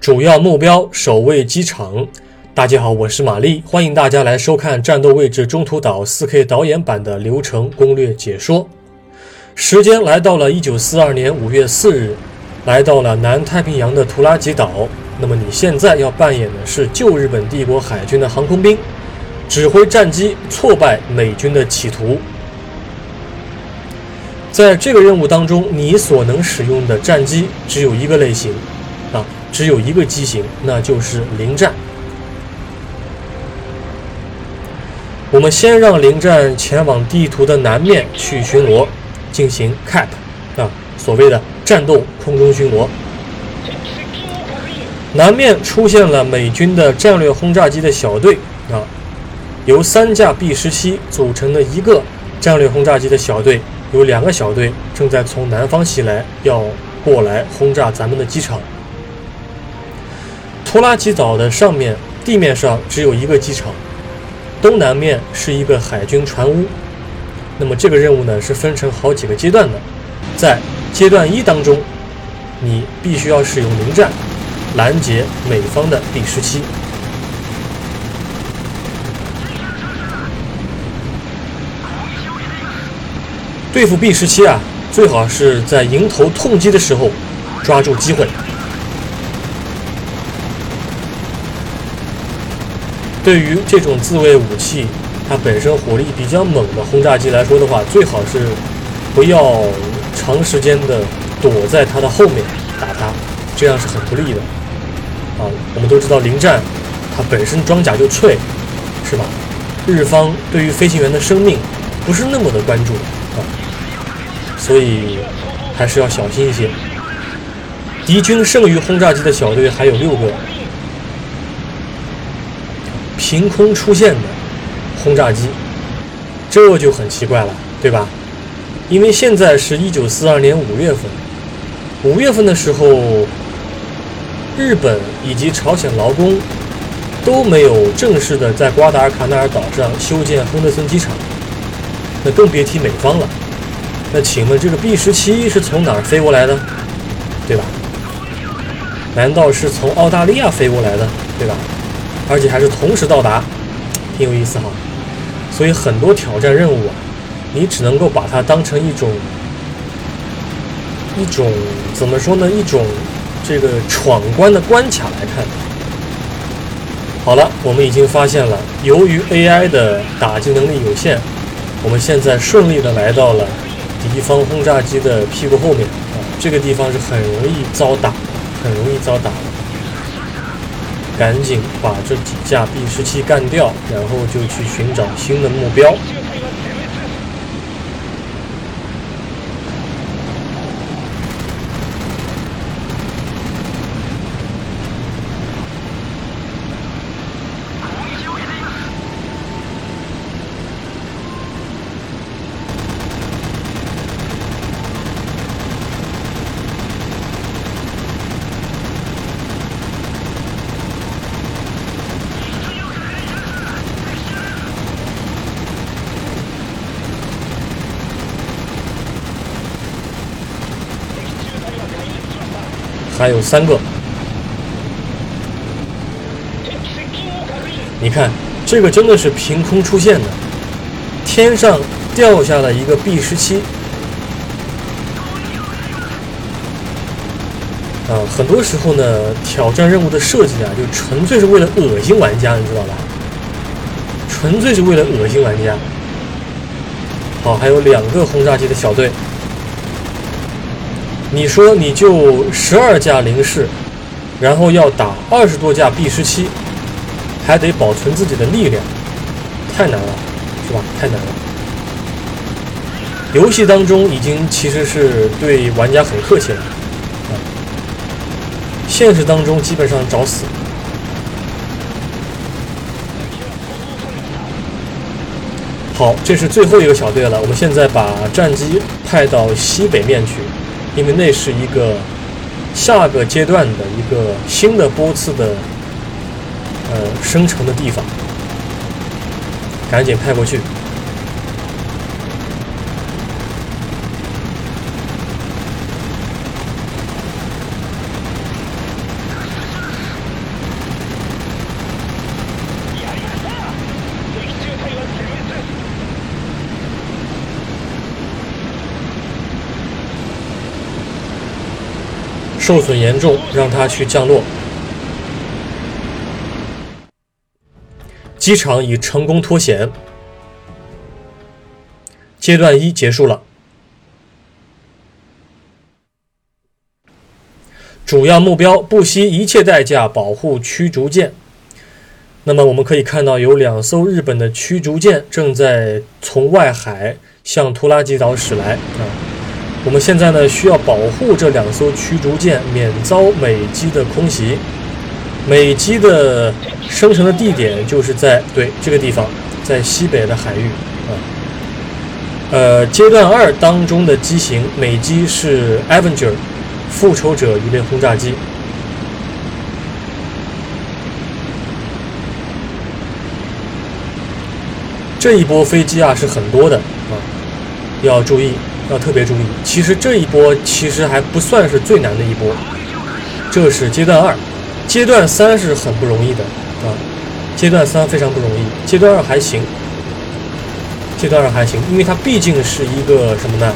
主要目标守卫机场。大家好，我是玛丽，欢迎大家来收看《战斗位置中途岛》4K 导演版的流程攻略解说。时间来到了1942年5月4日，来到了南太平洋的图拉吉岛。那么你现在要扮演的是旧日本帝国海军的航空兵，指挥战机挫败美军的企图。在这个任务当中，你所能使用的战机只有一个类型，只有一个机型，那就是零战。我们先让零战前往地图的南面去巡逻，进行 CAP，啊，所谓的战斗空中巡逻。南面出现了美军的战略轰炸机的小队，啊，由三架 B 十七组成的一个战略轰炸机的小队。有两个小队正在从南方袭来，要过来轰炸咱们的机场。托拉基岛的上面地面上只有一个机场，东南面是一个海军船坞。那么这个任务呢是分成好几个阶段的，在阶段一当中，你必须要使用零战拦截美方的 B 十七。对付 B 十七啊，最好是在迎头痛击的时候抓住机会。对于这种自卫武器，它本身火力比较猛的轰炸机来说的话，最好是不要长时间的躲在它的后面打它，这样是很不利的。啊，我们都知道零战，它本身装甲就脆，是吧？日方对于飞行员的生命不是那么的关注啊。所以还是要小心一些。敌军剩余轰炸机的小队还有六个，凭空出现的轰炸机，这就很奇怪了，对吧？因为现在是一九四二年五月份，五月份的时候，日本以及朝鲜劳工都没有正式的在瓜达尔卡纳尔岛上修建亨德森机场，那更别提美方了。那请问这个 B 十七是从哪儿飞过来的，对吧？难道是从澳大利亚飞过来的，对吧？而且还是同时到达，挺有意思哈。所以很多挑战任务啊，你只能够把它当成一种一种怎么说呢？一种这个闯关的关卡来看。好了，我们已经发现了，由于 AI 的打击能力有限，我们现在顺利的来到了。敌方轰炸机的屁股后面啊，这个地方是很容易遭打，很容易遭打的。赶紧把这几架 B 十七干掉，然后就去寻找新的目标。还有三个，你看，这个真的是凭空出现的，天上掉下了一个 B 十七。啊，很多时候呢，挑战任务的设计啊，就纯粹是为了恶心玩家，你知道吧？纯粹是为了恶心玩家。好，还有两个轰炸机的小队。你说你就十二架零式，然后要打二十多架 B 十七，还得保存自己的力量，太难了，是吧？太难了。游戏当中已经其实是对玩家很客气了，啊，现实当中基本上找死。好，这是最后一个小队了，我们现在把战机派到西北面去。因为那是一个下个阶段的一个新的波次的呃生成的地方，赶紧派过去。受损严重，让它去降落。机场已成功脱险，阶段一结束了。主要目标不惜一切代价保护驱逐舰。那么我们可以看到，有两艘日本的驱逐舰正在从外海向图拉吉岛驶来啊。我们现在呢需要保护这两艘驱逐舰免遭美机的空袭。美机的生成的地点就是在对这个地方，在西北的海域啊。呃，阶段二当中的机型，美机是 Avenger 复仇者鱼雷轰炸机。这一波飞机啊是很多的啊，要注意，要特别注意。其实这一波其实还不算是最难的一波，这是阶段二，阶段三是很不容易的啊，阶段三非常不容易，阶段二还行，阶段二还行，因为它毕竟是一个什么呢？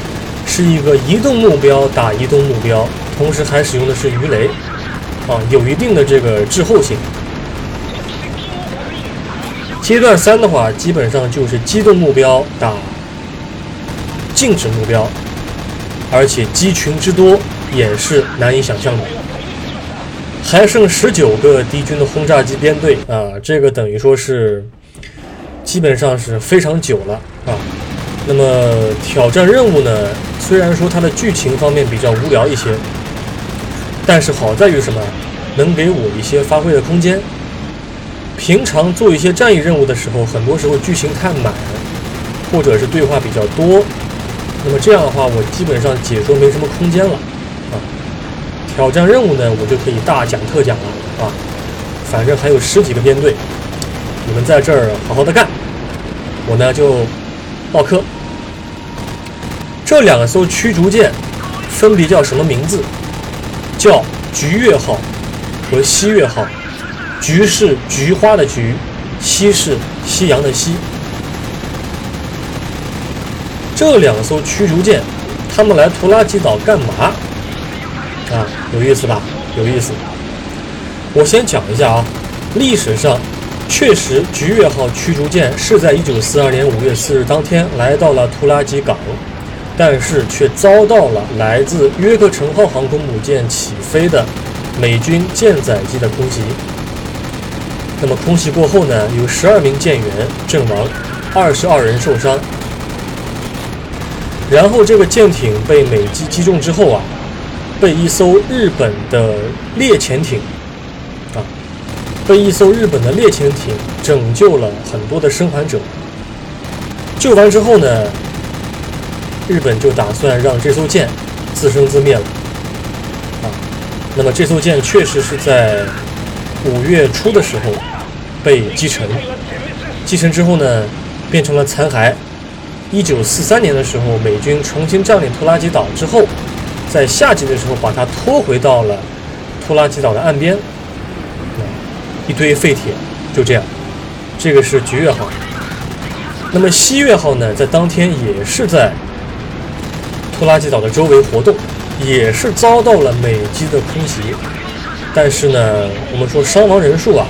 是一个移动目标打移动目标，同时还使用的是鱼雷啊，有一定的这个滞后性。阶段三的话，基本上就是机动目标打静止目标，而且机群之多也是难以想象的。还剩十九个敌军的轰炸机编队啊，这个等于说是基本上是非常久了啊。那么挑战任务呢，虽然说它的剧情方面比较无聊一些，但是好在于什么？能给我一些发挥的空间。平常做一些战役任务的时候，很多时候剧情太满，或者是对话比较多，那么这样的话，我基本上解说没什么空间了啊。挑战任务呢，我就可以大讲特讲了啊。反正还有十几个编队，你们在这儿好好的干，我呢就唠嗑。这两艘驱逐舰分别叫什么名字？叫菊月号和西月号。菊是菊花的菊，夕是夕阳的夕。这两艘驱逐舰，他们来图拉吉岛干嘛？啊，有意思吧？有意思。我先讲一下啊，历史上确实菊月号驱逐舰是在1942年5月4日当天来到了图拉吉港，但是却遭到了来自约克城号航空母舰起飞的美军舰载机的空袭。那么空袭过后呢，有十二名舰员阵亡，二十二人受伤。然后这个舰艇被美机击中之后啊，被一艘日本的猎潜艇啊，被一艘日本的猎潜艇拯救了很多的生还者。救完之后呢，日本就打算让这艘舰自生自灭了啊。那么这艘舰确实是在。五月初的时候被击沉，击沉之后呢，变成了残骸。一九四三年的时候，美军重新占领拖拉机岛之后，在夏季的时候把它拖回到了拖拉机岛的岸边，一堆废铁，就这样。这个是菊月号。那么西月号呢，在当天也是在拖拉机岛的周围活动，也是遭到了美机的空袭。但是呢，我们说伤亡人数啊，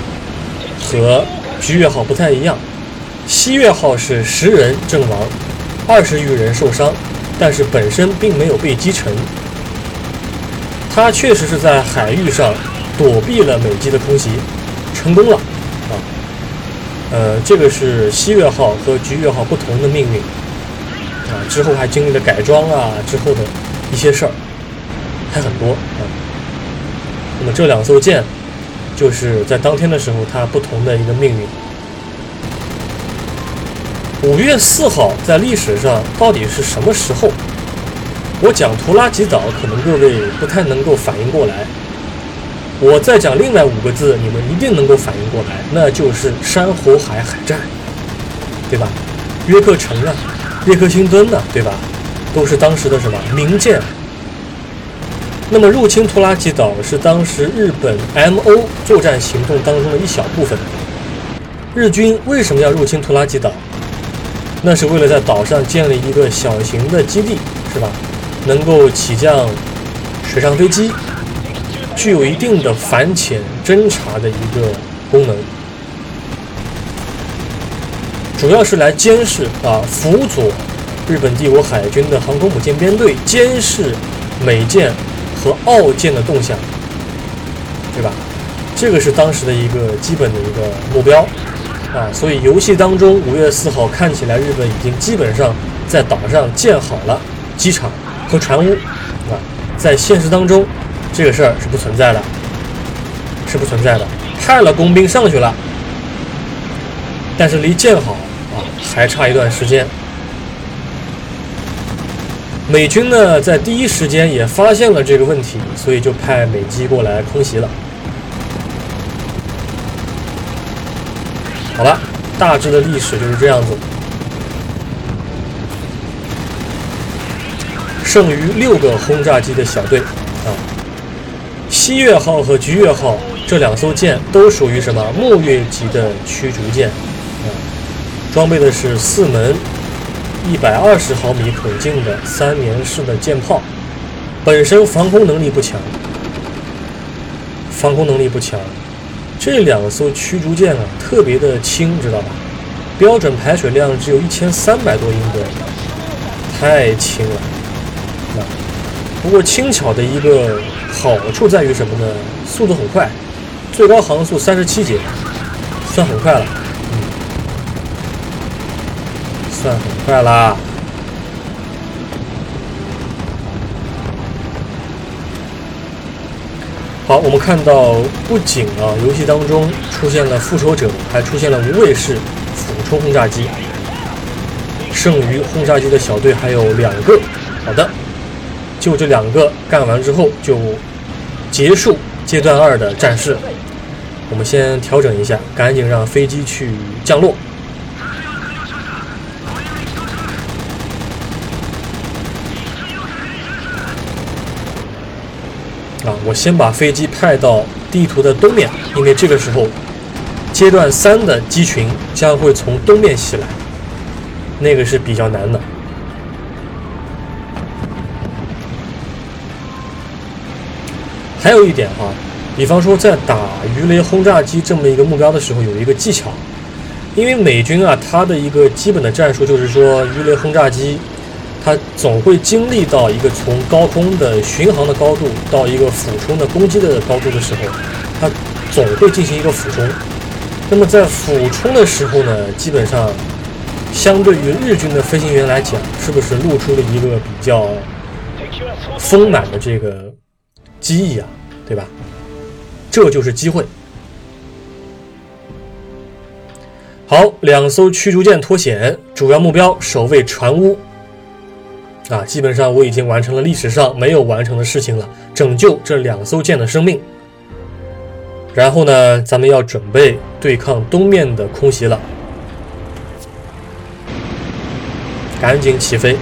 和菊月号不太一样。西月号是十人阵亡，二十余人受伤，但是本身并没有被击沉。它确实是在海域上躲避了美机的空袭，成功了啊。呃，这个是西月号和菊月号不同的命运啊。之后还经历了改装啊，之后的一些事儿还很多啊。那么这两艘舰，就是在当天的时候，它不同的一个命运。五月四号在历史上到底是什么时候？我讲图拉吉岛，可能各位不太能够反应过来。我再讲另外五个字，你们一定能够反应过来，那就是珊瑚海海战，对吧？约克城啊，约克星敦呢，对吧？都是当时的什么名舰。那么，入侵图拉吉岛是当时日本 MO 作战行动当中的一小部分。日军为什么要入侵图拉吉岛？那是为了在岛上建立一个小型的基地，是吧？能够起降水上飞机，具有一定的反潜侦察的一个功能，主要是来监视啊，辅佐日本帝国海军的航空母舰编队监视美舰和澳舰的动向，对吧？这个是当时的一个基本的一个目标啊，所以游戏当中五月四号看起来日本已经基本上在岛上建好了机场和船坞啊，在现实当中这个事儿是不存在的，是不存在的，派了工兵上去了，但是离建好啊还差一段时间。美军呢在第一时间也发现了这个问题，所以就派美机过来空袭了。好了，大致的历史就是这样子。剩余六个轰炸机的小队啊，西月号和菊月号这两艘舰都属于什么木月级的驱逐舰啊，装备的是四门一百二十毫米口径的三连式的舰炮，本身防空能力不强，防空能力不强。这两艘驱逐舰啊，特别的轻，知道吧？标准排水量只有一千三百多英吨，太轻了。啊，不过轻巧的一个好处在于什么呢？速度很快，最高航速三十七节，算很快了。嗯，算很快啦。好，我们看到不仅啊，游戏当中出现了复仇者，还出现了无畏式俯冲轰炸机。剩余轰炸机的小队还有两个。好的，就这两个干完之后就结束阶段二的战事。我们先调整一下，赶紧让飞机去降落。我先把飞机派到地图的东面，因为这个时候阶段三的机群将会从东面袭来，那个是比较难的。还有一点哈，比方说在打鱼雷轰炸机这么一个目标的时候，有一个技巧，因为美军啊，它的一个基本的战术就是说鱼雷轰炸机。它总会经历到一个从高空的巡航的高度到一个俯冲的攻击的高度的时候，它总会进行一个俯冲。那么在俯冲的时候呢，基本上相对于日军的飞行员来讲，是不是露出了一个比较丰满的这个机翼啊？对吧？这就是机会。好，两艘驱逐舰脱险，主要目标守卫船坞。啊，基本上我已经完成了历史上没有完成的事情了，拯救这两艘舰的生命。然后呢，咱们要准备对抗东面的空袭了，赶紧起飞。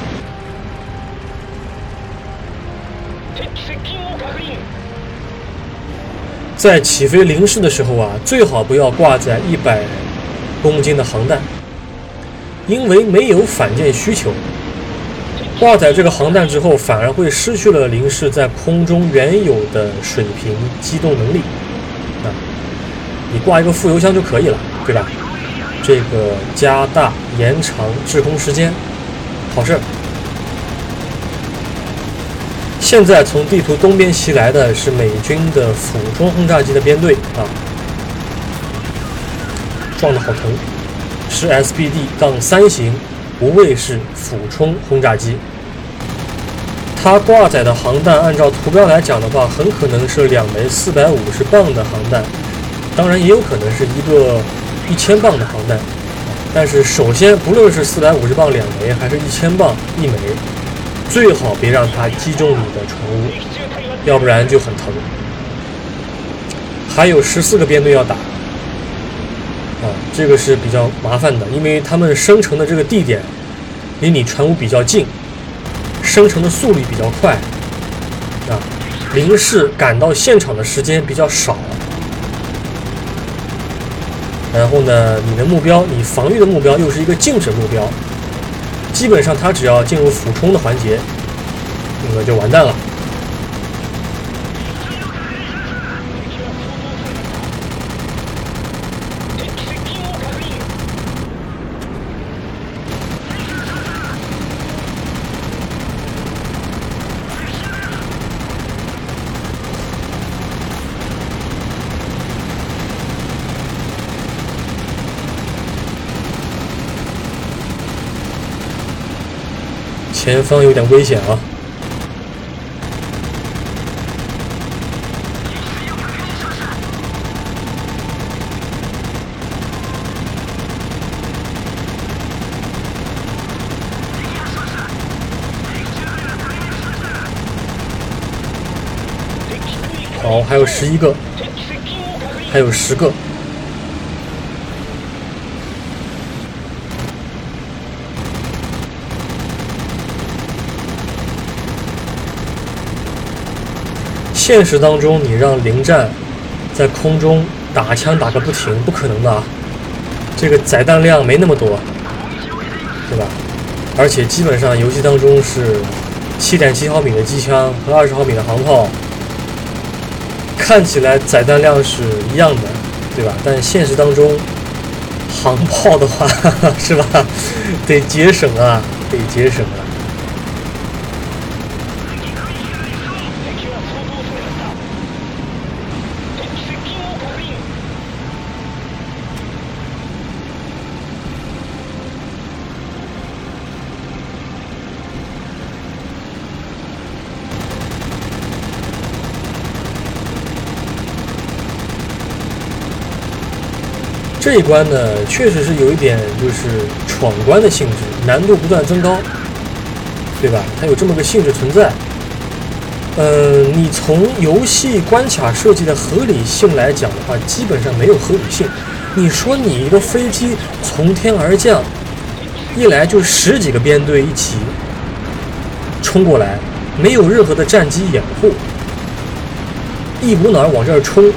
在起飞临试的时候啊，最好不要挂载一百公斤的航弹，因为没有反舰需求。挂载这个航弹之后，反而会失去了零式在空中原有的水平机动能力啊！你挂一个副油箱就可以了，对吧？这个加大延长滞空时间，好事。现在从地图东边袭来的是美军的俯冲轰炸机的编队啊，撞得好疼，是 SBD 杠三型无畏式俯冲轰炸机。它挂载的航弹，按照图标来讲的话，很可能是两枚四百五十磅的航弹，当然也有可能是一个一千磅的航弹。但是首先，不论是四百五十磅两枚，还是一千磅一枚，最好别让它击中你的船坞，要不然就很疼。还有十四个编队要打，啊，这个是比较麻烦的，因为他们生成的这个地点离你船坞比较近。生成的速率比较快，啊，临时赶到现场的时间比较少，然后呢，你的目标，你防御的目标又是一个静止目标，基本上他只要进入俯冲的环节，那个就完蛋了。前方有点危险啊！好，还有十一个，还有十个。现实当中，你让零战在空中打枪打个不停，不可能的啊！这个载弹量没那么多，对吧？而且基本上游戏当中是七点七毫米的机枪和二十毫米的航炮。看起来载弹量是一样的，对吧？但现实当中，航炮的话，是吧？得节省啊，得节省啊。这一关呢，确实是有一点就是闯关的性质，难度不断增高，对吧？它有这么个性质存在。嗯，你从游戏关卡设计的合理性来讲的话，基本上没有合理性。你说你一个飞机从天而降，一来就十几个编队一起冲过来，没有任何的战机掩护，一股脑往这儿冲。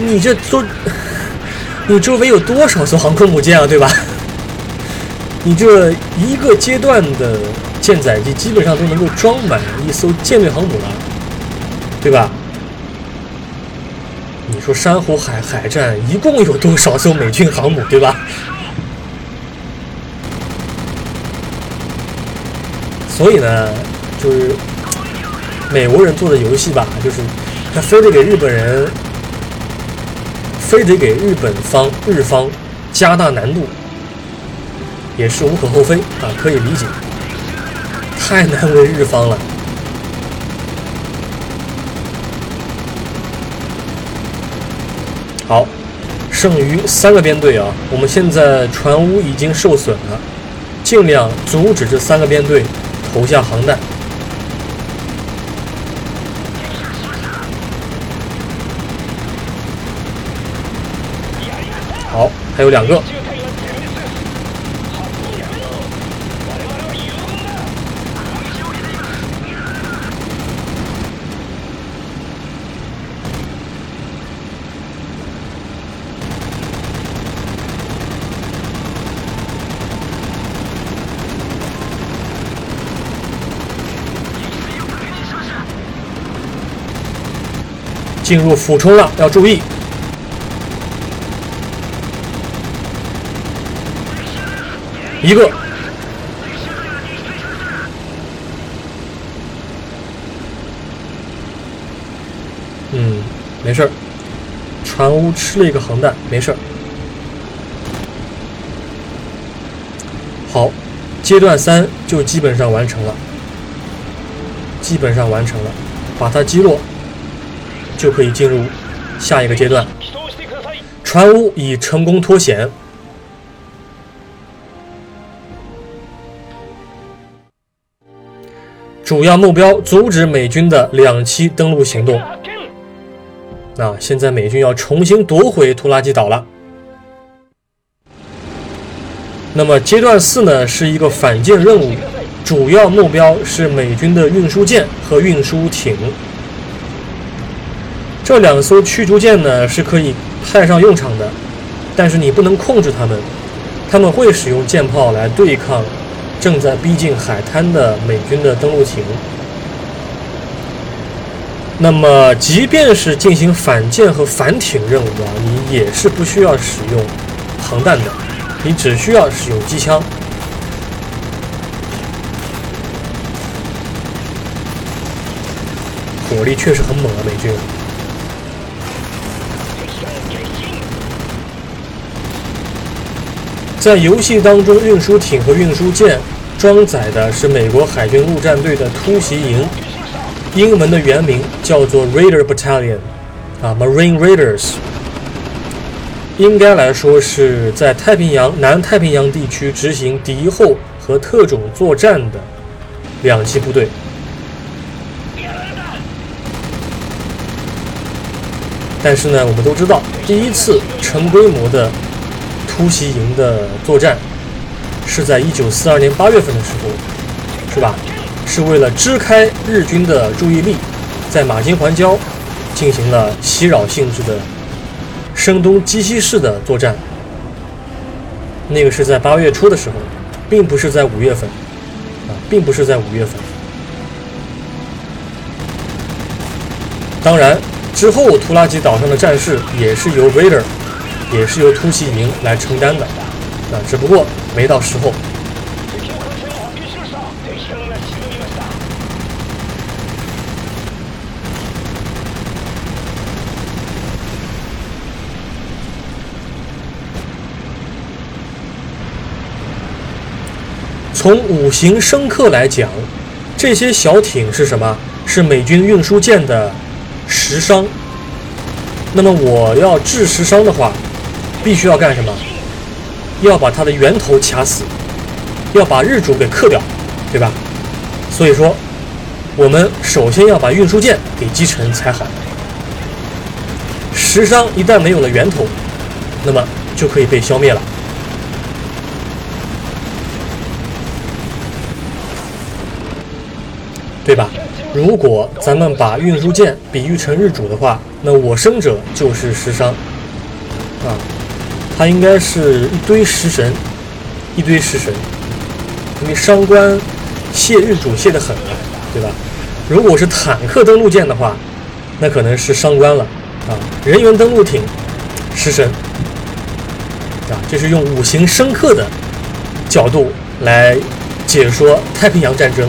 你这都，你周围有多少艘航空母舰啊，对吧？你这一个阶段的舰载机基本上都能够装满一艘舰队航母了，对吧？你说珊瑚海海战一共有多少艘美军航母，对吧？所以呢，就是美国人做的游戏吧，就是他非得给日本人。非得给日本方日方加大难度，也是无可厚非啊，可以理解。太难为日方了。好，剩余三个编队啊，我们现在船坞已经受损了，尽量阻止这三个编队投下航弹。还有两个，进入俯冲了，要注意。一个，嗯，没事儿，船坞吃了一个航弹，没事儿。好，阶段三就基本上完成了，基本上完成了，把它击落，就可以进入下一个阶段。船坞已成功脱险。主要目标阻止美军的两栖登陆行动。那现在美军要重新夺回拖拉机岛了。那么阶段四呢，是一个反舰任务，主要目标是美军的运输舰和运输艇。这两艘驱逐舰呢是可以派上用场的，但是你不能控制它们，他们会使用舰炮来对抗。正在逼近海滩的美军的登陆艇，那么即便是进行反舰和反艇任务啊，你也是不需要使用航弹的，你只需要使用机枪，火力确实很猛啊，美军。在游戏当中，运输艇和运输舰装载的是美国海军陆战队的突袭营，英文的原名叫做 Raider Battalion，啊，Marine Raiders。应该来说是在太平洋南太平洋地区执行敌后和特种作战的两栖部队。但是呢，我们都知道，第一次成规模的突袭营的作战是在一九四二年八月份的时候，是吧？是为了支开日军的注意力，在马金环礁进行了袭扰性质的声东击西式的作战。那个是在八月初的时候，并不是在五月份，啊，并不是在五月份。当然。之后，图拉吉岛上的战事也是由 Raider，也是由突袭营来承担的，啊，只不过没到时候。从五行生克来讲，这些小艇是什么？是美军运输舰的。石伤，那么我要治石伤的话，必须要干什么？要把它的源头掐死，要把日主给克掉，对吧？所以说，我们首先要把运输舰给击沉才好。石伤一旦没有了源头，那么就可以被消灭了，对吧？如果咱们把运输舰比喻成日主的话，那我生者就是食伤啊，他应该是一堆食神，一堆食神，因为伤官泄日主泄得很，对吧？如果是坦克登陆舰的话，那可能是伤官了啊，人员登陆艇食神啊，这是用五行生克的角度来解说太平洋战争。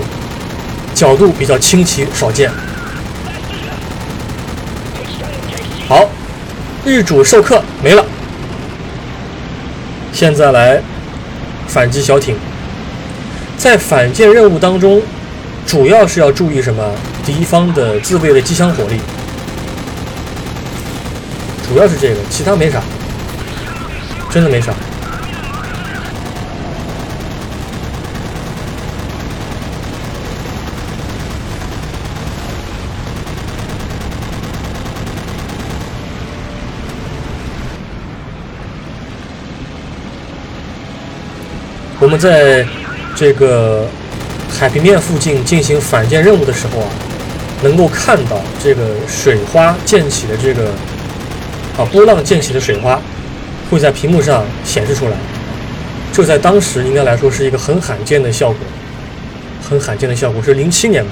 角度比较清奇，少见。好，日主授课没了。现在来反击小艇。在反舰任务当中，主要是要注意什么？敌方的自卫的机枪火力，主要是这个，其他没啥，真的没啥。我们在这个海平面附近进行反舰任务的时候啊，能够看到这个水花溅起的这个啊波浪溅起的水花会在屏幕上显示出来，这在当时应该来说是一个很罕见的效果，很罕见的效果是零七年嘛，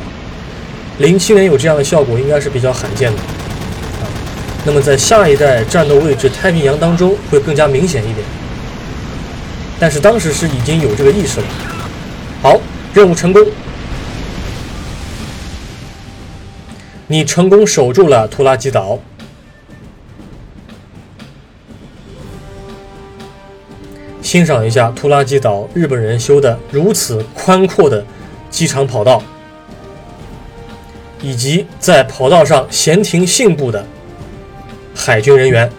零七年有这样的效果应该是比较罕见的啊。那么在下一代战斗位置太平洋当中会更加明显一点。但是当时是已经有这个意识了。好，任务成功，你成功守住了图拉机岛。欣赏一下图拉机岛日本人修的如此宽阔的机场跑道，以及在跑道上闲庭信步的海军人员。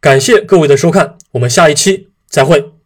感谢各位的收看，我们下一期再会。